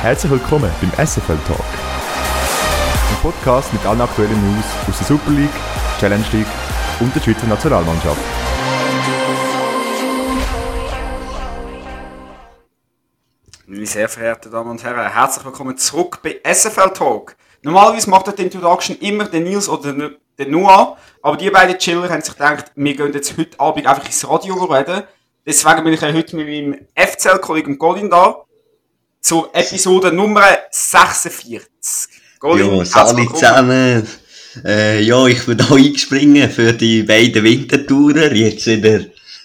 Herzlich willkommen beim SFL Talk. Ein Podcast mit allen aktuellen News aus der Super League, Challenge League und der Schweizer Nationalmannschaft. Meine sehr verehrten Damen und Herren, herzlich willkommen zurück bei SFL Talk. Normalerweise macht die Introduction immer der Nils oder der Noah, aber die beiden Chiller haben sich gedacht, wir gehen jetzt heute Abend einfach ins Radio reden. Deswegen bin ich heute mit meinem FCL-Kollegen Colin da zur Episode Nummer 46. Colin, jo, salut zusammen. Äh, ja, ich bin da eingespringen für die beiden Wintertourer. Jetzt wieder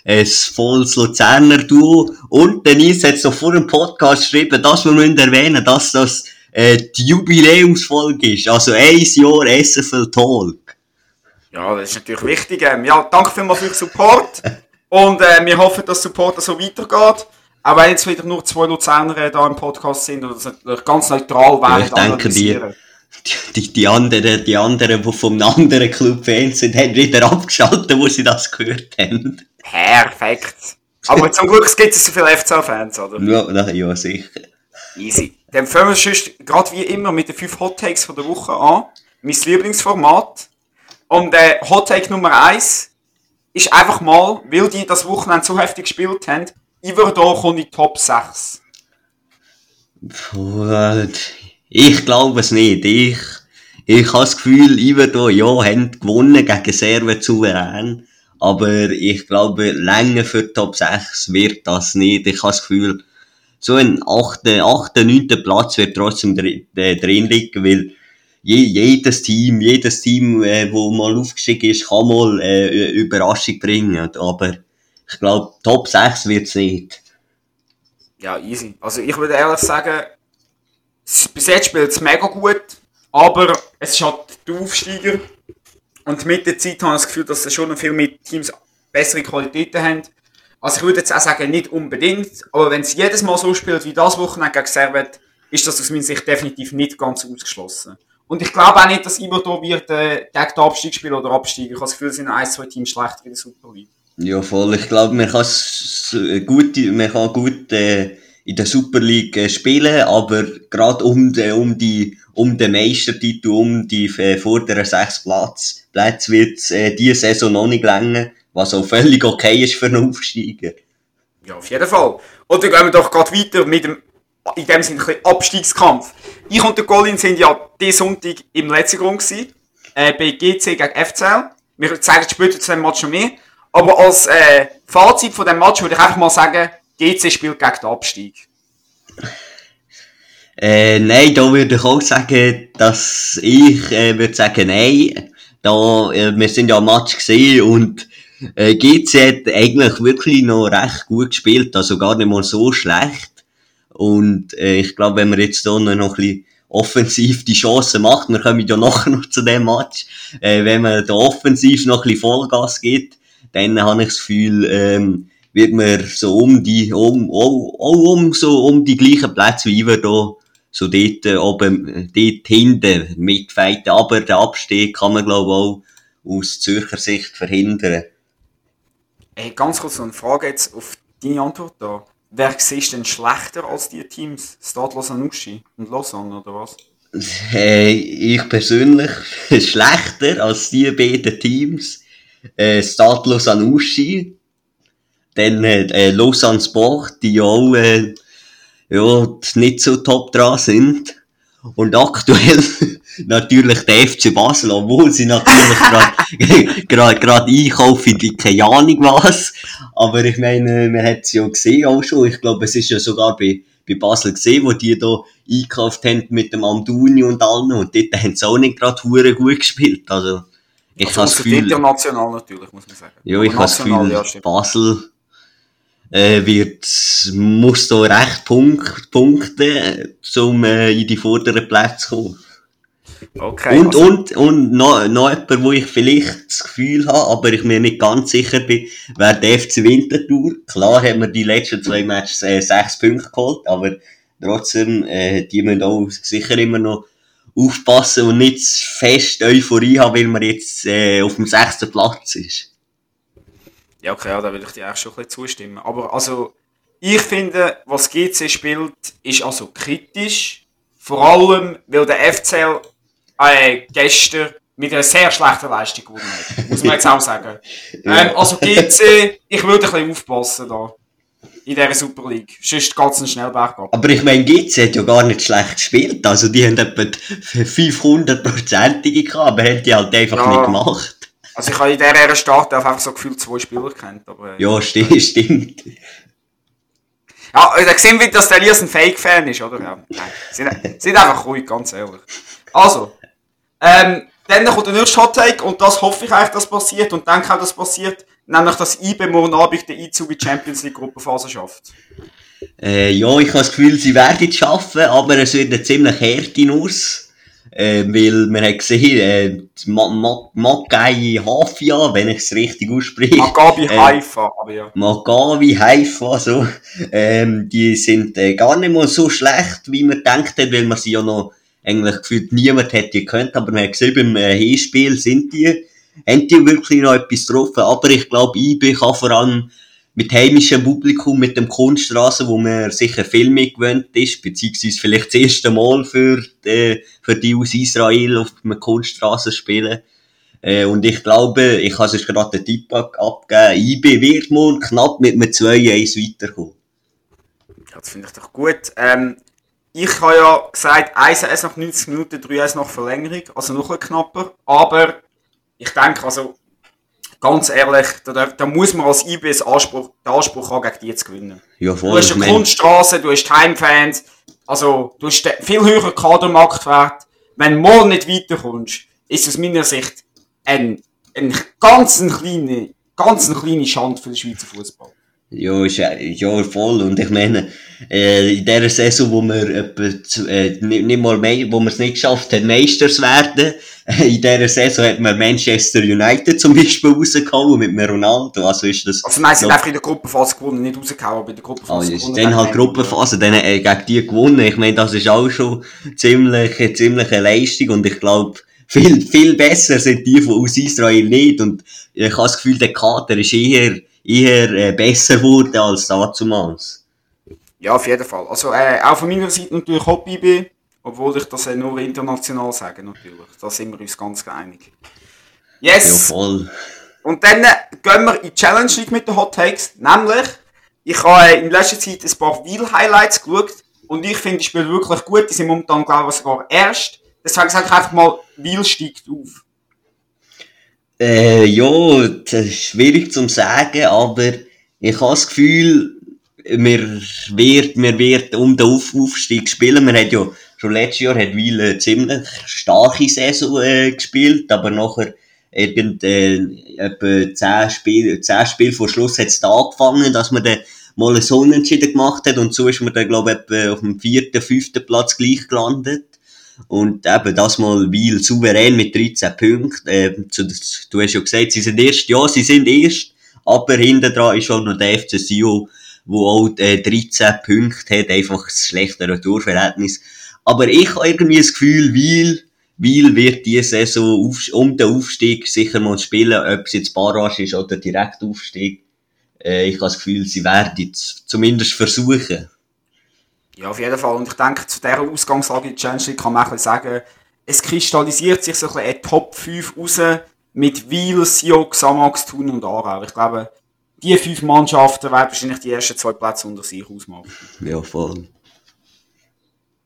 ein volles Luzerner Duo. Und Denise hat so vor dem Podcast geschrieben, dass wir müssen erwähnen, dass das äh, die Jubiläumsfolge ist. Also ein Jahr SFL Talk. Ja, das ist natürlich wichtig. Ähm, ja, danke vielmals für den Support. Und äh, wir hoffen, dass Support so weitergeht. Auch wenn jetzt wieder nur zwei Luzerner da im Podcast sind und das ganz neutral wären. Ja, ich denke, die, die, die, anderen, die anderen, die vom anderen Club Fans sind, haben wieder abgeschaltet, wo sie das gehört haben. Perfekt. Aber zum Glück gibt es so viele FCL-Fans, oder? Ja, ja, sicher. Easy. Dann fangen wir sonst, gerade wie immer, mit den fünf Hot Takes von der Woche an. Mein Lieblingsformat. Und äh, Hot Take Nummer eins ist einfach mal, weil die das Wochenende so heftig gespielt haben, Iverdor kommt in die Top 6. Ich glaube es nicht. Ich, ich habe das Gefühl, Iverdor, ja, haben gewonnen gegen Serve souverän. Aber ich glaube, länger für Top 6 wird das nicht. Ich habe das Gefühl, so ein 8., 8., 9. Platz wird trotzdem drin, äh, drin liegen, weil je, jedes Team, jedes Team, äh, wo mal aufgestiegen ist, kann mal äh, Überraschung bringen. Aber ich glaube, Top 6 wird es nicht. Ja, easy. Also ich würde ehrlich sagen, bis jetzt spielt es mega gut, aber es ist halt der Aufsteiger. Und mit der Zeit habe ich das Gefühl, dass es schon viel mehr Teams bessere Qualitäten haben. Also ich würde jetzt auch sagen, nicht unbedingt, aber wenn es jedes Mal so spielt wie das Wochenende gegen Servet, ist das aus meiner Sicht definitiv nicht ganz ausgeschlossen. Und ich glaube auch nicht, dass Ivo wird äh, gegen den Abstieg spielen oder absteigen. Ich habe das Gefühl, es sind ein, zwei Teams schlechter in der Super League. Ja, voll. Ich glaube, man, gut, man kann gut äh, in der Super League äh, spielen, aber gerade um, um, die, um den Meistertitel, um die äh, vorderen sechs Plätze wird es äh, diese Saison noch nicht länger, was auch völlig okay ist für einen Aufsteiger. Ja, auf jeden Fall. Und dann gehen wir doch gerade weiter mit dem, in dem Sinne, ein Abstiegskampf. Ich und der Colin sind ja diesen Sonntag im letzten Grund gewesen, äh, bei GC gegen FCL. Wir zeigen später zu dem Match noch mehr. Aber als äh, Fazit von dem Match würde ich einfach mal sagen, GC spielt gegen den Abstieg. Äh, nein, da würde ich auch sagen, dass ich äh, würde sagen, nein. Da, äh, wir sind ja am Match gesehen und äh, GC hat eigentlich wirklich noch recht gut gespielt, also gar nicht mal so schlecht. Und äh, ich glaube, wenn wir jetzt hier noch ein bisschen offensiv die Chancen macht, wir kommen ja nachher noch zu dem Match, äh, wenn man da offensiv noch ein bisschen Vollgas gibt, dann habe ich das Gefühl, ähm, wird man so um die, um, auch, auch um, so um die gleichen Plätze wie wir da, so dort äh, oben, dort hinten mitfighten. Aber der Abstieg kann man, glaube ich, auch aus Zürcher Sicht verhindern. Hey, ganz kurz noch eine Frage jetzt auf deine Antwort da. Wer siehst denn schlechter als die Teams? Stade Lausanne und Lausanne, oder was? Hey, ich persönlich schlechter als die beiden Teams äh, Stade Lausanne dann äh, Lausanne Sport, die auch äh, ja, nicht so top dran sind. Und aktuell natürlich der FC Basel, obwohl sie natürlich gerade gerade einkaufen, wie keine Ahnung was. Aber ich meine, man hat es ja gesehen auch schon. Ich glaube, es ist ja sogar bei, bei Basel gesehen, wo die da einkauft haben mit dem Amduni und allen. Und dort haben sie auch nicht gerade gut gespielt. Also, ich also, habe das Gefühl... international natürlich, muss man sagen. Ja, ich habe das Gefühl, ja, Basel äh, wird, muss da recht Punkt, punkten, um äh, in die vorderen Plätze zu kommen. Okay, und, also. und, und noch, noch jemand, wo ich vielleicht das Gefühl habe, aber ich mir nicht ganz sicher bin, wäre der FC Winterthur. Klar haben wir die letzten zwei Matches äh, sechs Punkte geholt, aber trotzdem, äh, die müssen auch sicher immer noch aufpassen und nicht fest Euphorie haben, weil man jetzt äh, auf dem sechsten Platz ist. Ja, okay, ja, da würde ich dir auch schon ein bisschen zustimmen. Aber also, Ich finde, was GC spielt, ist also kritisch. Vor allem, weil der FCL äh, gestern mit einer sehr schlechten Leistung gewonnen hat. Muss man jetzt auch sagen. Ähm, also GC, ich würde ein bisschen aufpassen da. In dieser Super League. Sonst geht es schnell bergab. Aber ich meine, GC hat ja gar nicht schlecht gespielt. Also die haben etwa 500-prozentige gehabt, aber haben die halt einfach Ja. nicht gemacht. Also ich habe in dieser Start einfach so gefühlt zwei Spieler kennt. Aber, äh, Ja, stimmt, stimmt. Ja, da sehen wir, dass der Elias ein Fake-Fan ist, oder? Ja, nein. Sind, sind einfach ruhig, ganz ehrlich. Also, ähm, dann kommt der nächste Hot Take und das hoffe ich eigentlich, dass passiert und denke auch, dass passiert, nämlich, dass IBE morgen Abend den Einzug in die Champions League Gruppenphase schafft. Äh, ja, ich habe das Gefühl, sie werden es schaffen, aber es wird eine ziemlich harte Nuss. Äh, weil man hat gesehen, äh, Magai Hafia, wenn ich es richtig ausspreche. Maccabi äh, Haifa, aber ja. Maccabi, Haifa, so, ähm, die sind äh, gar nicht mal so schlecht, wie man denkt hat, weil man sie ja noch eigentlich gefühlt niemand hätte gekannt, aber man hat gesehen, beim äh, Hinspiel sind die, haben die wirklich noch etwas getroffen, aber ich glaube, IB kann vor allem mit heimischem Publikum, mit dem Kunststraße, wo man sicher viel gewöhnt ist, beziehungsweise vielleicht das erste Mal für, äh, für die aus Israel auf einer Kunststraße spielen. Äh, und ich glaube, ich habe es gerade den Tipp ab- abgegeben, IB wird morgen knapp mit einem 2-1 weiterkommen. Ja, das finde ich doch gut. Ähm, ich habe ja gesagt, 1-1 nach 90 Minuten, 3-1 nach Verlängerung, also noch ein knapper. Aber ich denke, also ganz ehrlich, da, da muss man als IBS Anspruch, den Anspruch haben, gegen die zu gewinnen. Ja, Du voll. hast ich eine Kunststraße, du hast Heimfans, also du hast viel höheren Kadermarktwert. Wenn du morgen nicht weiterkommst, ist aus meiner Sicht ein, ein ganz ein kleine, ganz eine kleine Schande für den Schweizer Fußball. Ja, ist, äh, ja, voll. Und ich meine, äh, in der Saison, wo wir etwa, zu- äh, nicht, nicht mal wo wir es nicht geschafft haben, Meisters werden, äh, in dieser Saison hat man Manchester United zum Beispiel rausgehauen mit dem Ronaldo. Also ist das, Also nein, sie sind Ja. einfach in der Gruppenphase gewonnen, nicht rausgehauen, aber in der Gruppenphase ist gewonnen. dann halt Gruppenphase, dann äh, gegen die gewonnen. Ich meine, das ist auch schon ziemlich, eine ziemliche Leistung und ich glaube, viel, viel besser sind die von aus Israel nicht und ich habe das Gefühl, der Kader ist eher, eher äh, besser geworden als damals. Ja, auf jeden Fall. Also äh, auch von meiner Seite natürlich Hobby bin, obwohl ich das äh, nur international sage, natürlich. Da sind wir uns ganz einig. Ja, Yes! voll. Und dann äh, gehen wir in die Challenge League mit den Hot Takes. Nämlich, ich habe äh, in letzter Zeit ein paar Wheel-Highlights geschaut und ich finde, die spielen wirklich gut. Die sind momentan, glaube ich, sogar erst. Deswegen sage ich einfach mal, Wheel steigt auf. Äh, ja, das ist schwierig zu sagen, aber ich habe das Gefühl, wir wird, wir wird um den Auf Aufstieg spielen. Wir hat ja schon letztes Jahr hat Wiel eine ziemlich starke Saison äh, gespielt, aber nachher irgend, äh, etwa 10 Spiele, 10 Spiele vor Schluss hat es da angefangen, dass man dann mal einen Unentschieden gemacht hat und so ist man dann, glaube ich, etwa auf dem vierten, fünften Platz gleich gelandet. Und eben das mal Wiel souverän mit 13 Punkten. Äh, zu, du hast ja gesagt, sie sind erst, ja, sie sind erst, aber hinten dran ist schon noch der FC Sion, wo auch äh, 13 Punkte hat, einfach das schlechtere Torverhältnis. Aber ich habe irgendwie das Gefühl, Wiel, Wiel wird diese Saison auf, um den Aufstieg sicher mal spielen, ob es jetzt Barrage ist oder direkt Aufstieg. Äh, ich habe das Gefühl, sie werden es zumindest versuchen. Ja, auf jeden Fall. Und ich denke, zu dieser Ausgangslage in der Challenge League kann man auch ein sagen, es kristallisiert sich so ein bisschen eine Top 5 raus mit Wiel, Sion, Xamax, Thun und Aarau. Ich glaube, die fünf Mannschaften werden wahrscheinlich die ersten zwei Plätze unter sich ausmachen. Ja, voll.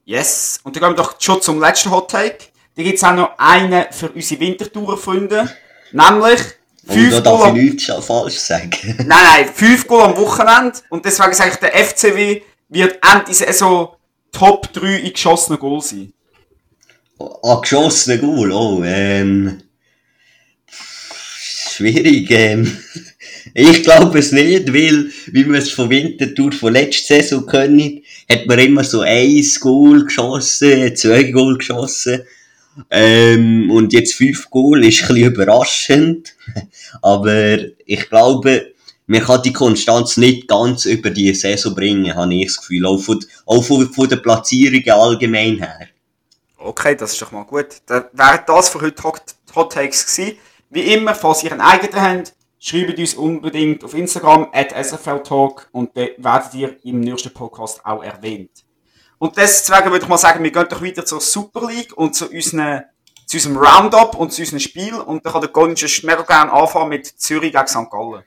Yes. Und dann gehen wir doch schon zum letzten Hot Take. Da gibt es auch noch einen für unsere Wintertourer-Freunde. Nämlich Und da fünf darf ich nichts falsch sagen. nein, nein, fünf Goal am Wochenende. Und deswegen sage ich, der FCW wird Ende Saison Top 3 in geschossenen Goal sein. Ah, geschossene Goal, oh, ähm. Schwierig, ähm. Ich glaube es nicht, weil, wie man es von Winterthur von letzter Saison können, hat man immer so ein Goal geschossen, zwei Goal geschossen. Ähm, und jetzt fünf Goal ist ein bisschen überraschend. Aber ich glaube, man kann die Konstanz nicht ganz über die Saison bringen, habe ich das Gefühl. Auch von, auch von, von der Platzierungen allgemein her. Okay, das ist doch mal gut. Dann wären das für heute Hot, Hot Takes gewesen. Wie immer, falls ihr einen eigenen habt, schreibt uns unbedingt auf Instagram at sfltalk und dann werdet ihr im nächsten Podcast auch erwähnt. Und deswegen würde ich mal sagen, wir gehen doch wieder zur Super League und zu, unseren, zu unserem Roundup und zu unserem Spiel. Und dann kann der Gonsch mega gerne anfangen mit Zürich gegen St. Gallen.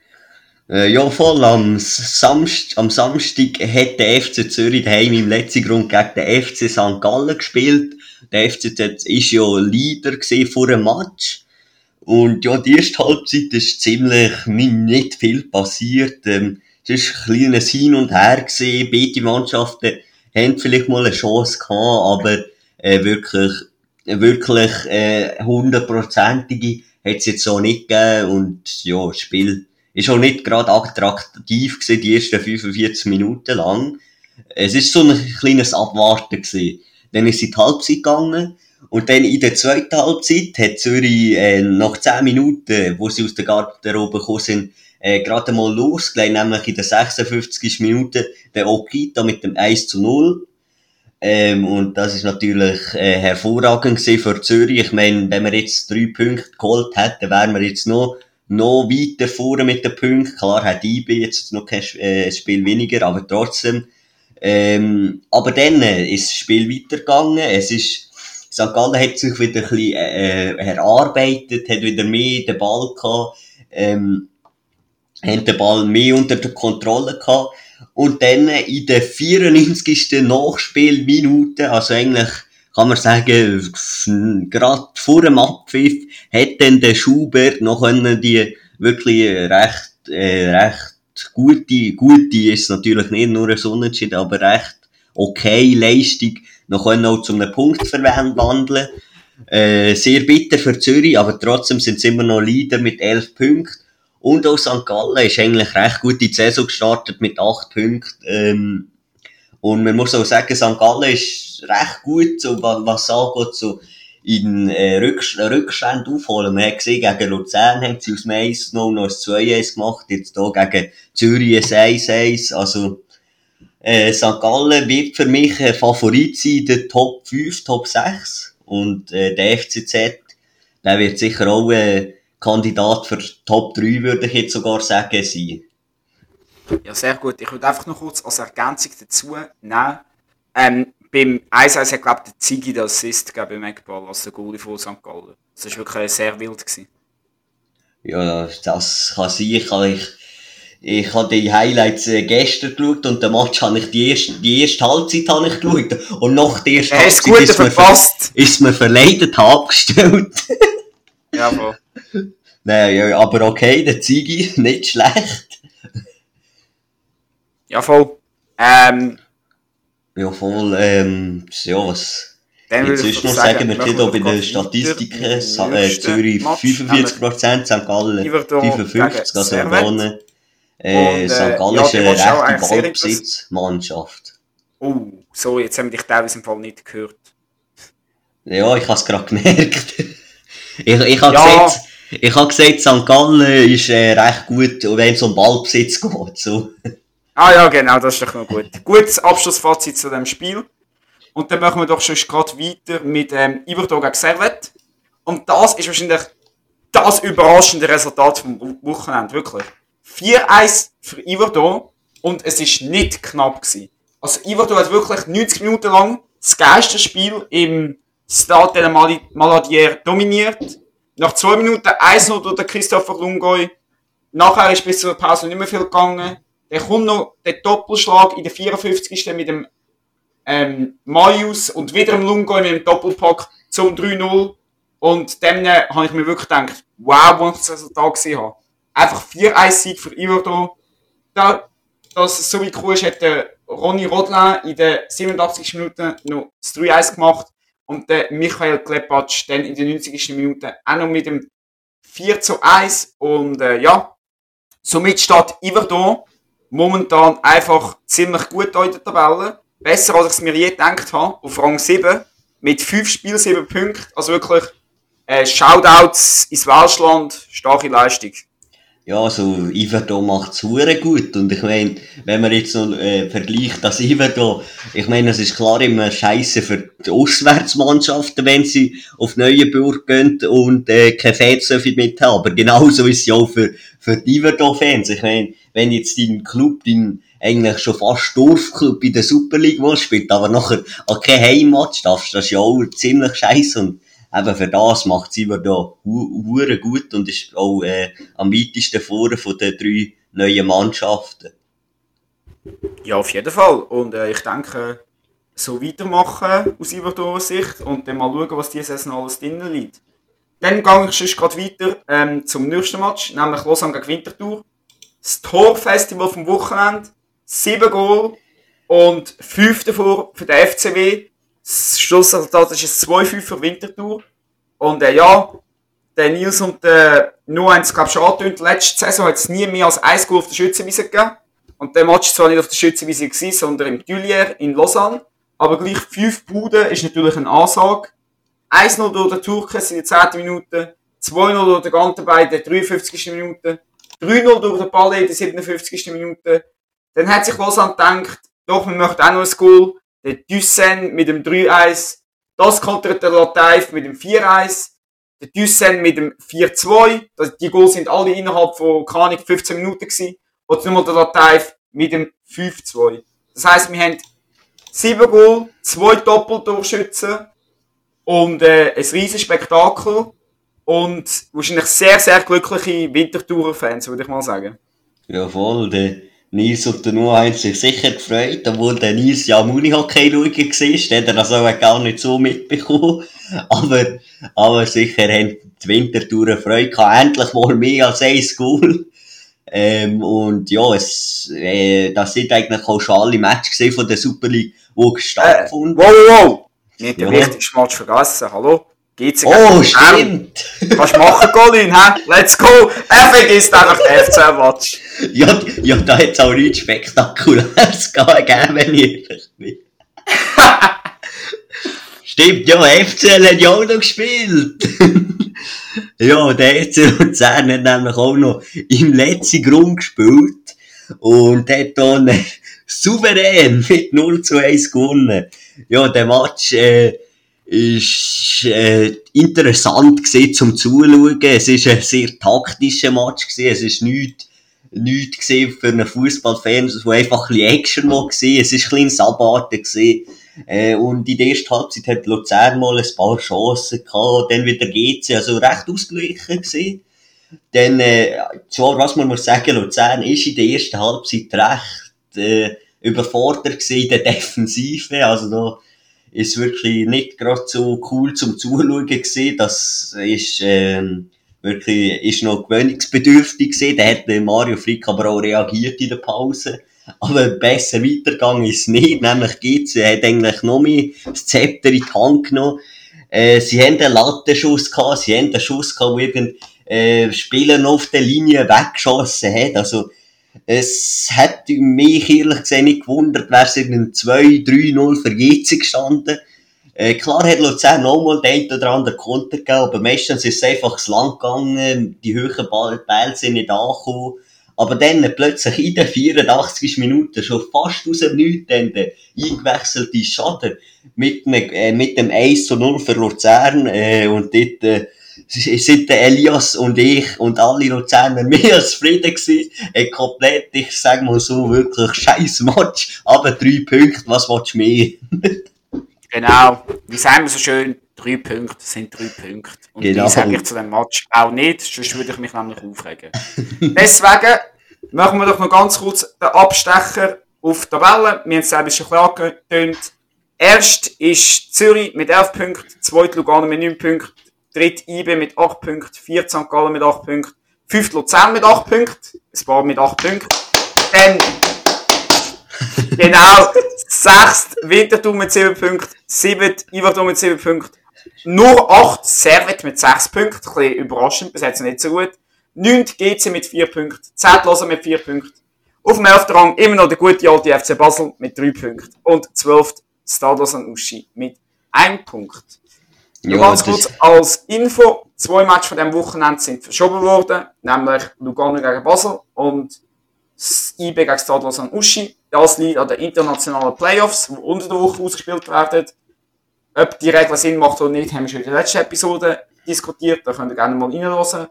Äh, ja, voll. Am Samstag, am Samstag hat der FC Zürich daheim im letzten Grund gegen den FC St. Gallen gespielt. Der FC ist ja Leader vor dem Match. Und ja, die erste Halbzeit ist ziemlich nicht viel passiert. Ähm, es ist ein kleines Hin und Her gesehen. Beide Mannschaften haben vielleicht mal eine Chance gehabt, aber äh, wirklich, wirklich äh, hundertprozentige hat es jetzt so nicht gegeben. Und ja, das Spiel ist auch nicht gerade attraktiv gewesen, die ersten 45 Minuten lang. Es ist so ein kleines Abwarten gewesen. Dann ist es in die Halbzeit gegangen. Und dann in der zweiten Halbzeit hat Zürich äh, nach 10 Minuten, wo sie aus der Garderobe gekommen sind, äh, gerade mal losgelegt, nämlich in der 56. Minute der Okita mit dem 1 zu 0. Ähm, und das ist natürlich äh, hervorragend gewesen für Zürich. Ich meine, wenn wir jetzt drei Punkte geholt hätten, wären wir jetzt noch noch weiter vorne mit den Punkten. Klar hat IB jetzt noch kein äh, Spiel weniger, aber trotzdem. Ähm, aber dann äh, ist das Spiel weitergegangen. Es ist, St. Gallen hat sich wieder ein bisschen äh, äh, erarbeitet, hat wieder mehr den Ball gehabt, ähm, hat den Ball mehr unter der Kontrolle gehabt. Und dann in der 94. Nachspielminute, also eigentlich kann man sagen, gerade vor dem Abpfiff hat dann der Schubert noch können die wirklich recht, äh, recht gute, gute ist natürlich nicht nur ein Unentschieden, aber recht okay Leistung noch können auch zu einem Punkt verwandeln. Äh, sehr bitter für Zürich, aber trotzdem sind sie immer noch Leader mit elf Punkten. Und auch St. Gallen ist eigentlich recht gut in die Saison gestartet mit acht Punkten. Ähm, und man muss auch sagen, St. Gallen ist recht gut, so, was angeht, so in äh, Rückst Rückstand aufholen. Man hat gesehen, gegen Luzern haben sie aus dem 1 noch, noch ein 2-1 gemacht, jetzt hier gegen Zürich ein 1-1. Also, äh, St. Gallen wird für mich ein Favorit sein in der Top 5, Top 6. Und äh, der FCZ, der wird sicher auch äh, Kandidat für Top 3, würde ich jetzt sogar sagen, sein. Ja, sehr gut. Ich würde einfach noch kurz als Ergänzung dazu nehmen. Ähm, beim 1-1 hat, glaube ich, der Ziggy den Assist gegeben beim Eckball, als der Goalie von St. Gallen. Das war wirklich sehr wild. Gewesen. Ja, das kann sein. Ich habe, ich, ich habe die Highlights äh, gestern geschaut und den Match habe ich die erste, die erste Halbzeit habe ich geschaut. Und nach der ersten Halbzeit ist, mir verpasst. ist mir verleidet abgestellt. ja, voll. Nein, ja, aber okay, der Ziggy, nicht schlecht. Ja, voll. Ähm, ja, voll, ähm, ja, was... Dann Jetzt ist noch sagen, wir hier bei den Statistiken, äh, Zürich 45%, St. Gallen 55%, also gewonnen. Äh, St. Äh, Gallen ist eine rechte Ballbesitzmannschaft. Oh, so, jetzt haben wir dich teilweise im Fall nicht gehört. Ja, ich habe es gerade gemerkt. ich ich habe ja. gesagt, ich habe gesagt, St. Gallen ist äh, recht gut, wenn es um Ballbesitz geht. So. Ah ja, genau, das ist doch noch gut. Gutes Abschlussfazit zu dem Spiel. Und dann machen wir doch schon gerade weiter mit ähm, Iverdor gegen Servet. Und das ist wahrscheinlich das überraschende Resultat vom Wochenende, wirklich. 4-1 für Iverdor und es ist nicht knapp gewesen. Also Iverdor hat wirklich 90 Minuten lang das geilste Spiel im Stade de la Maladière dominiert. Nach 2 Minuten 1-0 durch Christopher Lungoy. Nachher ist bis zur Pause nicht mehr viel gegangen. Dann kommt noch der Doppelschlag in der 54. mit dem ähm, Marius und wieder im Lungo mit dem Doppelpack zum 3-0. Und äh, habe ich mir wirklich gedacht, wow, wo ich das Resultat gesehen habe. Einfach 4-1-Sieg für Iverdo. Da, dass so wie cool ist, hat der Ronny Rodlin in den 87 Minuten noch das 3-1 gemacht. Und der Michael Klepatsch dann in den 90. Minuten auch noch mit dem 4 1. Und äh, ja, somit steht Iverdo momentan einfach ziemlich gut in der Tabelle. Besser als ich es mir je gedacht habe. Auf Rang 7. Mit 5 Spielen, 7 Punkten. Also wirklich, äh, Shoutouts ins Welschland. Starke Leistung. Ja, so Iverdo macht es gut. Und ich meine, wenn man jetzt noch äh, vergleicht, dass Iverdo, ich meine, es ist klar immer scheiße für die Auswärtsmannschaften, wenn sie auf Neuenburg gehen und äh, kein Fans mit haben. Aber genauso ist es ja auch für, für die Iverdo-Fans. Ich meine, wenn jetzt dein Club, dein eigentlich schon fast Dorfclub in der Super League spielt, aber nachher an kein Heimmatch darfst, das ist ja auch ziemlich scheiße. Und eben für das macht sie da hure gut und ist auch äh, am weitesten vor von den drei neuen Mannschaften. Ja, auf jeden Fall. Und äh, ich denke, so weitermachen aus Iverdor Sicht und dann mal schauen, was diese Saison alles drinnen liegt. Dann gehe ich schon gerade weiter ähm, zum nächsten Match, nämlich Lausanne gegen Winterthur. Das Torfestival vom Wochenende. Sieben Goal und fünf davor für den FCW. Das Schlussresultat ist ein 2-5 für Winterthur. Und äh, ja, der Nils und der nur eins, glaube ich, schon angetönt. Letzte Saison hat es nie mehr als ein Goal auf der Schützenwiese gegeben. Und der Match war zwar nicht auf der Schützenwiese gewesen, sondern im Tuilier in Lausanne. Aber gleich fünf Buden ist natürlich eine Ansage. 1-0 durch den Turkes in der 10. Minute, 2-0 durch den Gantenbein in der 53. Minute, 3-0 durch den Ballet in der 57. Minute. Dann hat sich Lausanne gedacht, doch, wir möchten auch noch ein Goal. Der Dussen mit dem 3-1. Das kontert der Lateif mit dem 4-1. Der Dussen mit dem 4-2. Die Goals sind alle innerhalb von, keine 15 Minuten gewesen. Und nochmal der Lateif mit dem 5-2. Das heisst, wir haben 7 Goal, 2 Doppeldurchschützen und äh, ein riesiges Spektakel. Und wahrscheinlich sehr, sehr glückliche Wintertourer-Fans, würde ich mal sagen. Ja, voll. Der Nils und der Noah haben sich sicher gefreut, obwohl der Nils ja am Unihockey schauen war, hat er das auch gar nicht so mitbekommen. Aber, aber sicher haben die Wintertouren Freude gehabt, endlich mal mehr als ein Goal. Ähm, und ja, es, äh, das sind eigentlich auch schon alle Matches von der Super League, die stattgefunden äh, Wow, wow, wow! Nicht den ja. wichtigsten Match vergessen, hallo? Geht's oh, stimmt. Kannst machen, Colin, hä? Let's go. Er vergisst einfach den FC-Match. Ja, ja, da hätte es auch nichts Spektakuläres gegeben, wenn ich ehrlich bin. stimmt, ja, FCL hat ja auch noch gespielt. ja, der FC Luzern hat nämlich auch noch im letzten Grund gespielt und hat dann souverän mit 0 zu 1 gewonnen. Ja, der Match, äh, ist äh, interessant gesehen zum Zuschauen. Es ist ein sehr taktischer Match gewesen. Es ist nichts nichts gesehen für einen Fußballfan, wo einfach ein bisschen Action war. Es ist ein bisschen Sabaten gesehen. Äh, und in der ersten Halbzeit hat Luzern mal ein paar Chancen gehabt, dann wieder GC, also recht ausgeglichen gesehen. Dann, äh, zwar, was man muss sagen, Luzern ist in der ersten Halbzeit recht, äh, überfordert gewesen in der Defensive, also da, ist wirklich nicht gerade so cool zum Zuschauen gesehen. Das ist, ähm, wirklich, ist noch gewöhnungsbedürftig gesehen. Da hat Mario Frick aber auch reagiert in der Pause. Aber besser weitergegangen ist nicht. Nämlich GC hat eigentlich noch mehr das Zepter in die Hand genommen. Äh, sie haben einen Lattenschuss gehabt, sie haben einen Schuss gehabt, wo irgendein, äh, Spieler auf der Linie weggeschossen hat. Also, es hat mich ehrlich gesagt nicht gewundert, wäre es in einem 2-3-0 für GC gestanden. Äh, klar hat Luzern auch mal den einen oder anderen Konter gegeben, aber meistens ist es einfach das Land gegangen, die höheren Bälle sind nicht angekommen. Aber dann plötzlich in den 84 Minuten schon fast aus dem Nichts dann der eingewechselte Schaden mit, einem, äh, mit dem 1 0 für Luzern äh, und dort äh, sind der Elias und ich und alle Luzerner mehr als zufrieden gewesen. Ein komplett, ich sag mal so, wirklich scheiß Match. Aber drei Punkte, was willst du mehr? genau. Wie sagen wir so schön? Drei Punkte sind drei Punkte. Und genau. die sage ich zu dem Match auch nicht, sonst würde ich mich nämlich aufregen. Deswegen machen wir doch noch ganz kurz den Abstecher auf die Tabelle. Wir haben es selber schon ein bisschen angetönt. Erst ist Zürich mit 11 Punkten, zweit Lugano mit 9 Punkten, dritt IB mit 8 Punkten, viert St. Gallen mit 8 Punkten, fünft Luzern mit 8 Punkten, paar mit 8 Punkten, dann genau, sechst Winterthur mit 7 Punkten, siebent Iverthur mit 7 Punkten, nur 8 Servet mit 6 Punkten, ein bisschen überraschend, bis jetzt nicht so gut, 9 GC mit 4 Punkten, 10 Loser mit 4 Punkten, auf dem 11. Rang immer noch der gute alte FC Basel mit 3 Punkten und 12. Stadlos und Uschi mit 1 Punkt. Ja, ganz kurz als Info, Zwei Matches von diesem Wochenende sind verschoben worden, nämlich Lugano gegen Basel und das IB gegen Stade San Uschi. Das liegt an den internationalen Playoffs, die unter der Woche ausgespielt werden. Ob die Regeln Sinn macht oder nicht, haben wir schon in der letzten Episode diskutiert. Da könnt ihr gerne mal reinhören.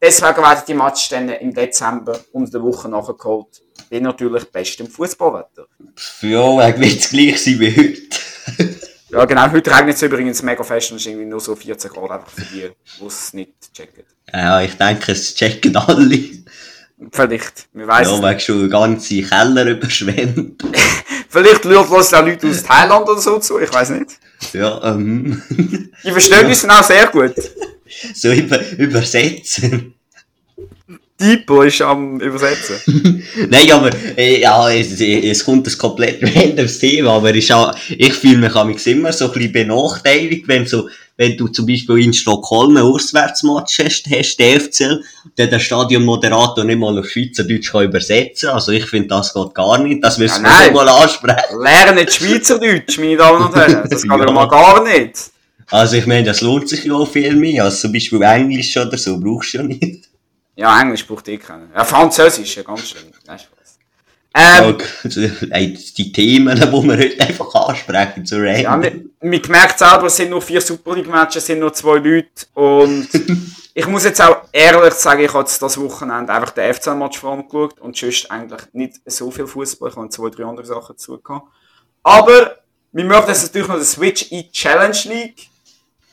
Deswegen werden die Matches dann im Dezember unter der Woche nachgeholt. Bin natürlich bestem Fußballwetter. Ja, er wird es gleich sein wie heute. Ja, genau. Heute regnet es übrigens mega fest und es ist irgendwie nur so 14 Grad einfach für die, die es nicht checken. Ja, ich denke, es checken alle. Vielleicht. Wir weiss Ja, wegen schon ganze Keller überschwemmt. Vielleicht schaut es auch Leute aus Thailand oder so zu. Ich weiß nicht. Ja, ähm, Die verstehen uns dann auch sehr gut. so über, übersetzen. Tipo ist am Übersetzen. Nein, aber, äh, ja, es, es kommt ein komplett randomes Thema, aber ist auch, ich fühle mich am immer so ein bisschen benachteiligt, wenn so, wenn du zum Beispiel in Stockholm einen Auswärtsmatch hast, hast, der FCL, dann der Stadionmoderator nicht mal auf Schweizerdeutsch kann übersetzen Also ich finde, das geht gar nicht. Das müssen Ja, wir mal ansprechen. Lernen Schweizerdeutsch, meine Damen und Herren. Das Ja. ja mal gar nicht. Also ich meine, das lohnt sich ja auch viel mehr. Also zum Beispiel Englisch oder so brauchst du ja nicht. Ja, Englisch braucht ich keinen. Ja, Französisch, ja, ganz schön. Nein, Spaß. Ähm, Ja, die Themen, die wir heute einfach ansprechen, zu Ja, random. man, man merkt selber, es sind nur vier Super League-Matches, es sind nur zwei Leute. Und ich muss jetzt auch ehrlich sagen, ich habe jetzt das Wochenende einfach den FC-Match vor allem geschaut und sonst eigentlich nicht so viel Fußball. Ich habe zwei, drei andere Sachen dazu gehabt. Aber wir möchten jetzt natürlich noch den Switch in die Challenge League.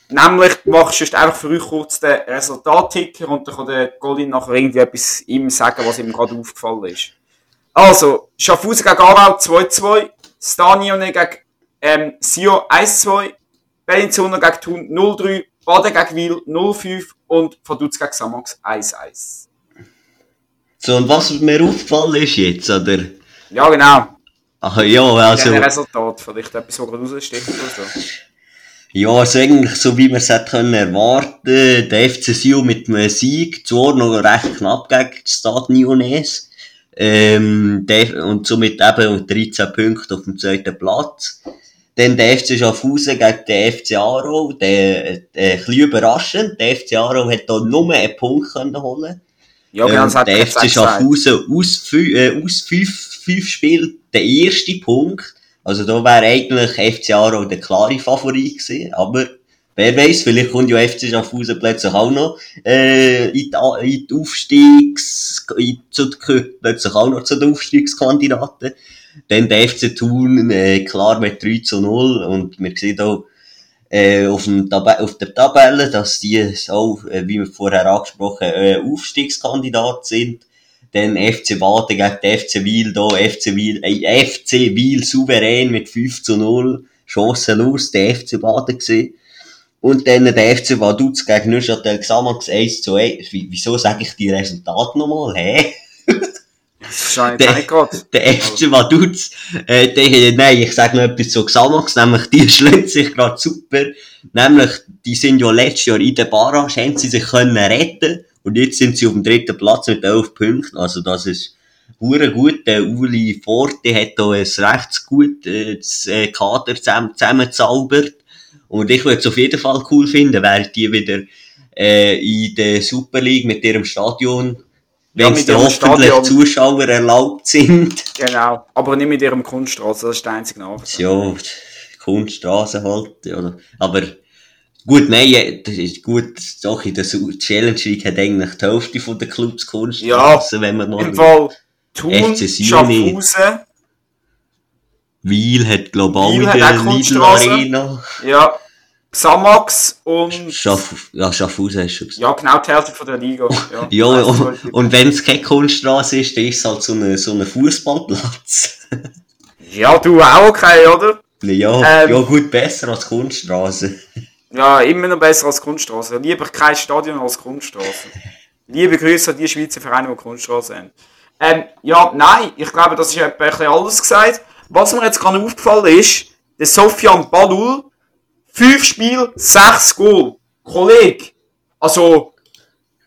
Nämlich machst du sonst einfach für euch kurz den Resultatticker und dann kann der Colin nachher irgendwie etwas ihm sagen, was ihm gerade aufgefallen ist. Also, Schaffhausen gegen Aarau 2-2, Stanione gegen ähm, Sio 1-2, Bellinzona gegen Thun 0-3, Baden gegen Wiel 0-5 und Vaduz gegen Samax 1-1. So, und was mir aufgefallen ist jetzt, oder? Ja, genau. Ach, ja, Also, also, ein Resultat, vielleicht etwas, was gerade raussticht oder so. Ja, also eigentlich so wie man es hätte können erwarten, der FC Sion mit einem Sieg, zwar noch recht knapp gegen die Stade Lyonnais, ähm, der, und somit eben 13 Punkte auf dem zweiten Platz. Dann der FC Schaffhausen gegen den FC Aarau, der, äh, ein bisschen überraschend, der FC Aarau hat da nur einen Punkt können holen Ja, ähm, hat der FC. Schaffhausen aus, fü äh, aus fünf, fünf Spielen der erste Punkt. Also da wäre eigentlich FC Aarau der klare Favorit gewesen. Aber wer weiß, vielleicht kommt ja FC Schaffhausen plötzlich auch noch äh, in, die, in die Aufstiegs... In, zu, plötzlich auch noch zu den Aufstiegskandidaten. Dann der FC Thun äh, klar mit 3 zu 0 und wir sehen auch äh, auf, dem Tab auf der Tabelle, dass die auch, äh, wie wir vorher angesprochen äh, Aufstiegskandidat sind. Dann FC Baden gegen den FC Wiel, da FC Wiel, äh, FC Wiel souverän mit 5 zu 0, chancenlos, der FC Baden gesehen. Und dann der FC Vaduz gegen Neuchâtel Xamax 1 zu 1. Wie- Wieso sage ich die Resultate nochmal, hä? Gerade. Der FC Vaduz, äh, der, nein, ich sage noch etwas zu Xamax, nämlich die schlönt sich gerade super. Nämlich, die sind ja letztes Jahr in der Barrage, haben sie sich können retten und jetzt sind sie auf dem dritten Platz mit 11 Punkten. Also das ist hure gut. Der Uli Forte hat da ein recht gut äh, das, äh, Kader zusammen, zusammengezaubert. Und ich würde es auf jeden Fall cool finden, wären die wieder äh, in der Super League mit ihrem Stadion, Ja, wenn es ihrem hoffentlich. Zuschauer erlaubt sind. Genau. Aber nicht mit ihrem Kunststraße, das ist der einzige Nachteil. Ja, Kunststraße halt, oder? Aber, gut, nein, ja, das ist gut, doch, in der Challenge League hat eigentlich die Hälfte von den Clubs Kunststraße, wenn man Im mal, Fall Thun, FC. Schaffhausen, Wiel hat global Wiel in hat der auch Lidl. Arena. ja, Xamax und Schaff, ja, Schaffhausen hast du schon gesagt. ja, genau die Hälfte von der Liga. Ja, Ja, und, und wenn es keine Kunststraße ist, dann ist es halt so ein so eine Fußballplatz. ja, du auch okay, oder? ja, Ähm. ja, gut, besser als Kunststraße. Ja, immer noch besser als Kunststraße. Lieber kein Stadion als Kunststraße. Liebe Grüße an die Schweizer Vereine, die Kunststraße haben. Ähm, ja, nein, ich glaube, das ist etwa ein bisschen alles gesagt. Was mir jetzt gerade aufgefallen ist, der Sofian Badul, fünf Spiele, sechs Goal. Kollege, also,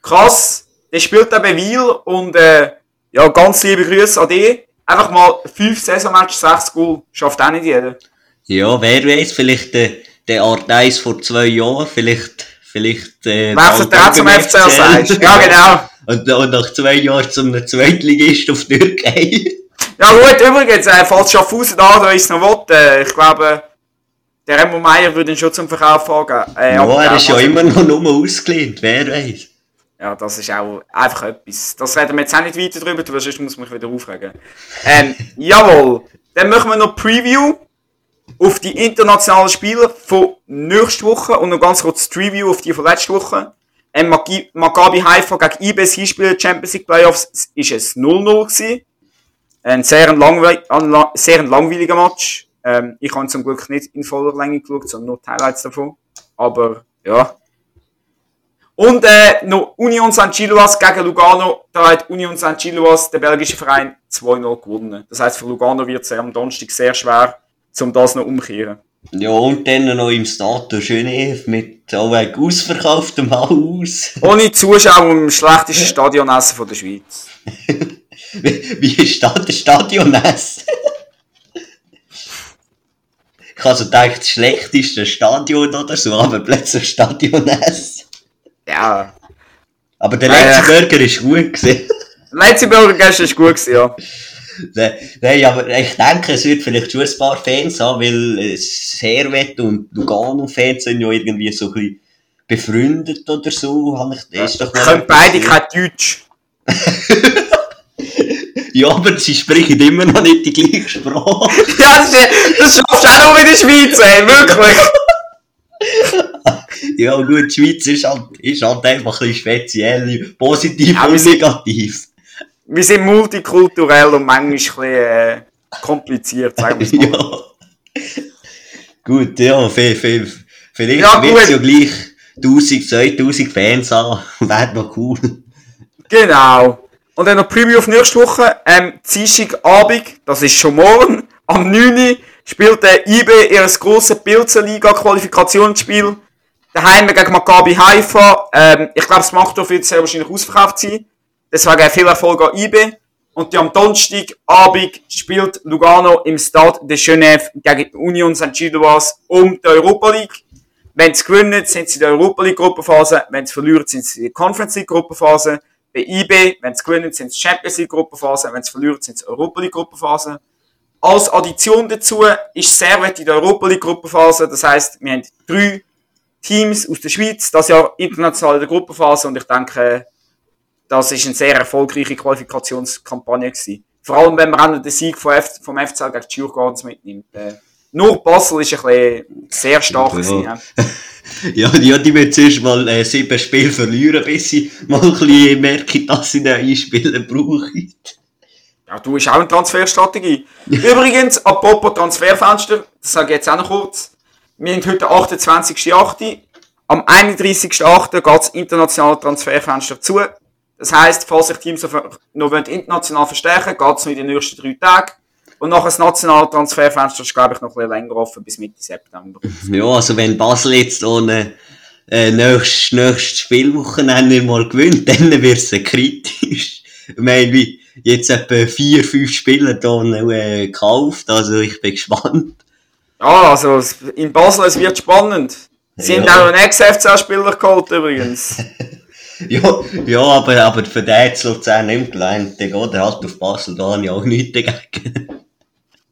krass, der spielt eben Wiel und, äh, ja, ganz liebe Grüße an dich. Einfach mal fünf Saisonmatches, sechs Goal. Schafft auch nicht jeder. Ja, wer weiß, vielleicht der, der Art 1 vor zwei Jahren, vielleicht vielleicht... Äh, Wechselt er zum FCL, sagst Ja, genau. Und, und nach zwei Jahren zum Zweitligist auf Türkei. Ja gut, übrigens, äh, falls Schaffhausen da, da ist noch will, äh, ich glaube, der Remo Meier würde ihn schon zum Verkauf angeben. Äh, ja, er ist ja immer noch nur ausgelehnt, wer weiß. Ja, das ist auch einfach etwas. Das reden wir jetzt auch nicht weiter drüber, weil sonst muss man mich wieder aufregen. Ähm, jawohl. Dann machen wir noch Preview auf die internationalen Spiele von nächster Woche und noch ganz kurz Preview auf die von letzter Woche. Ähm, Maccabi Haifa gegen IBS Hinspiel Champions League Playoffs ist es 0-0 gewesen. Ein sehr, langwe ein sehr langweiliger Match. Ähm, ich habe zum Glück nicht in voller Länge geschaut, sondern nur die Highlights davon. Aber, ja, und äh, noch Union St. Gilloas gegen Lugano. Da hat Union St. Gilloas, der belgische Verein, 2-0 gewonnen. Das heisst, für Lugano wird es am Donnerstag sehr schwer, um das noch umzukehren. Ja, und dann noch im Status Genève mit auch ausverkauftem Haus. Ohne Zuschauer im schlechtesten Stadionessen der Schweiz. wie, wie ist das der Stadionessen? ich habe so gedacht, das schlechteste Stadion oder so, aber plötzlich Stadionessen. Ja. Aber der letzte äh, Burger ist gut gewesen. Der letzte Burger ist gut gewesen, ja. Nein, aber ich denke, es wird vielleicht schon ein paar Fans haben, weil Servet und Lugano-Fans sind ja irgendwie so ein bisschen befreundet oder so. Das ist doch Können beide kein Deutsch. ja, aber sie sprechen immer noch nicht die gleiche Sprache. ja, das, das schaffst du auch noch in der Schweiz, ey, wirklich. ja gut, die Schweiz ist halt, ist halt einfach ein bisschen speziell, positiv ja, und negativ. Wir sind multikulturell und manchmal ein bisschen äh, kompliziert, sagen wir es mal. ja. Gut, ja, vielleicht, vielleicht ja, wird es ja gleich 1000, 2000 Fans haben, wäre noch cool. Genau. Und dann noch Preview auf nächste Woche, ähm, Dienstagabend, das ist schon morgen, am 9 spielt der IB ihr grosses Pilzenliga-Qualifikationsspiel daheim gegen Maccabi Haifa. Ähm, ich glaube, das Machthof wird sehr wahrscheinlich ausverkauft sein. Deswegen viel Erfolg an IB. Und am Donnerstagabend spielt Lugano im Stade de Genève gegen Union Saint-Gilloise um die Europa League. Wenn sie gewinnen, sind sie in der Europa League Gruppenphase. Wenn sie verlieren, sind sie in der Conference League Gruppenphase. Bei IB, wenn sie gewinnen, sind sie Champions League Gruppenphase. Wenn sie verlieren, sind sie Europa League Gruppenphase. Als Addition dazu ist Servet in der Europa League Gruppenphase. Das heisst, wir haben drei Teams aus der Schweiz, das Jahr international in der Gruppenphase und ich denke, das ist eine sehr erfolgreiche Qualifikationskampagne gewesen. Vor allem, wenn man auch den Sieg vom, F vom FCL gegen die Gardens mitnimmt. Äh, nur Basel ist ein bisschen sehr stark ja. gewesen. Ja. ja, die wird zuerst mal äh, sieben Spiele verlieren, bis sie mal ein bisschen merken, dass sie ein Spielen brauchen. Ja, du hast auch eine Transferstrategie. Übrigens, apropos Transferfenster, das sage ich jetzt auch noch kurz. Wir haben heute 28.8. Am 31.8. geht das internationale Transferfenster zu. Das heisst, falls sich Teams noch international verstärken geht es noch in den nächsten drei Tagen. Und nachher das nationale Transferfenster ist, glaube ich, noch ein bisschen länger offen, bis Mitte September. Ja, also wenn Basel jetzt ohne äh, nächstes, nächstes Spielwochenende mal gewinnt, dann wird es kritisch. Ich meine, wie jetzt etwa vier, fünf Spieler da äh, gekauft, also ich bin gespannt. Ja, also in Basel, es wird spannend. Sie ja. haben auch einen Ex-FCA-Spieler geholt übrigens. ja, ja, aber, aber für den jetzt Luzern nicht gelernt, der halt auf Basel, da habe ich auch nichts dagegen.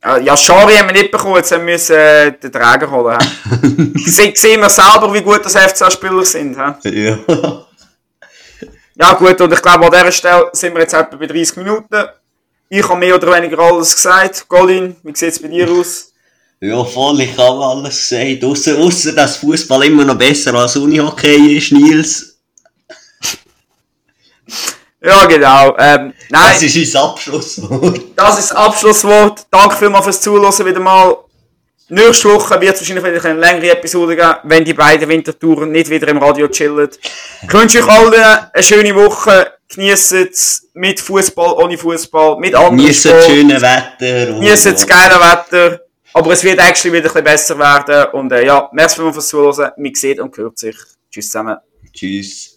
Ja, Schari haben wir nicht bekommen, jetzt müssen wir äh, den Träger holen. Sie sehen wir selber, wie gut das FCA-Spieler sind. He? Ja. Ja gut, und ich glaube, an dieser Stelle sind wir jetzt etwa bei 30 Minuten. Ich habe mehr oder weniger alles gesagt. Colin, wie sieht es bei dir aus? Ja, voll, ich habe alles gesagt. Ausser, ausser dass Fußball immer noch besser als Unihockey ist, Nils. Ja, genau. Ähm, nein. Das ist unser Abschlusswort. Das ist das Abschlusswort. Danke vielmals fürs Zuhören wieder mal. Nächste Woche wird es wahrscheinlich eine längere Episode geben, wenn die beiden Wintertouren nicht wieder im Radio chillen. Ich wünsche euch allen eine schöne Woche. Genießt es mit Fußball, ohne Fußball, mit anderen Genießt das schöne Wetter. Genießt das geile Wetter. Aber es wird eigentlich wieder ein bisschen besser werden. Und äh, ja, merci fürs Zuhören. Wir sehen und hört sich. Tschüss zusammen. Tschüss.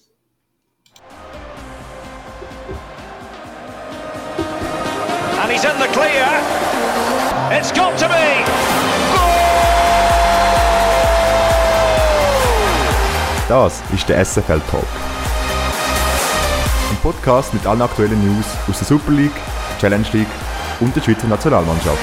And he's in the clear. It's got to be. Das ist der SFL Talk. Ein Podcast mit allen aktuellen News aus der Super League, Challenge League und der Schweizer Nationalmannschaft.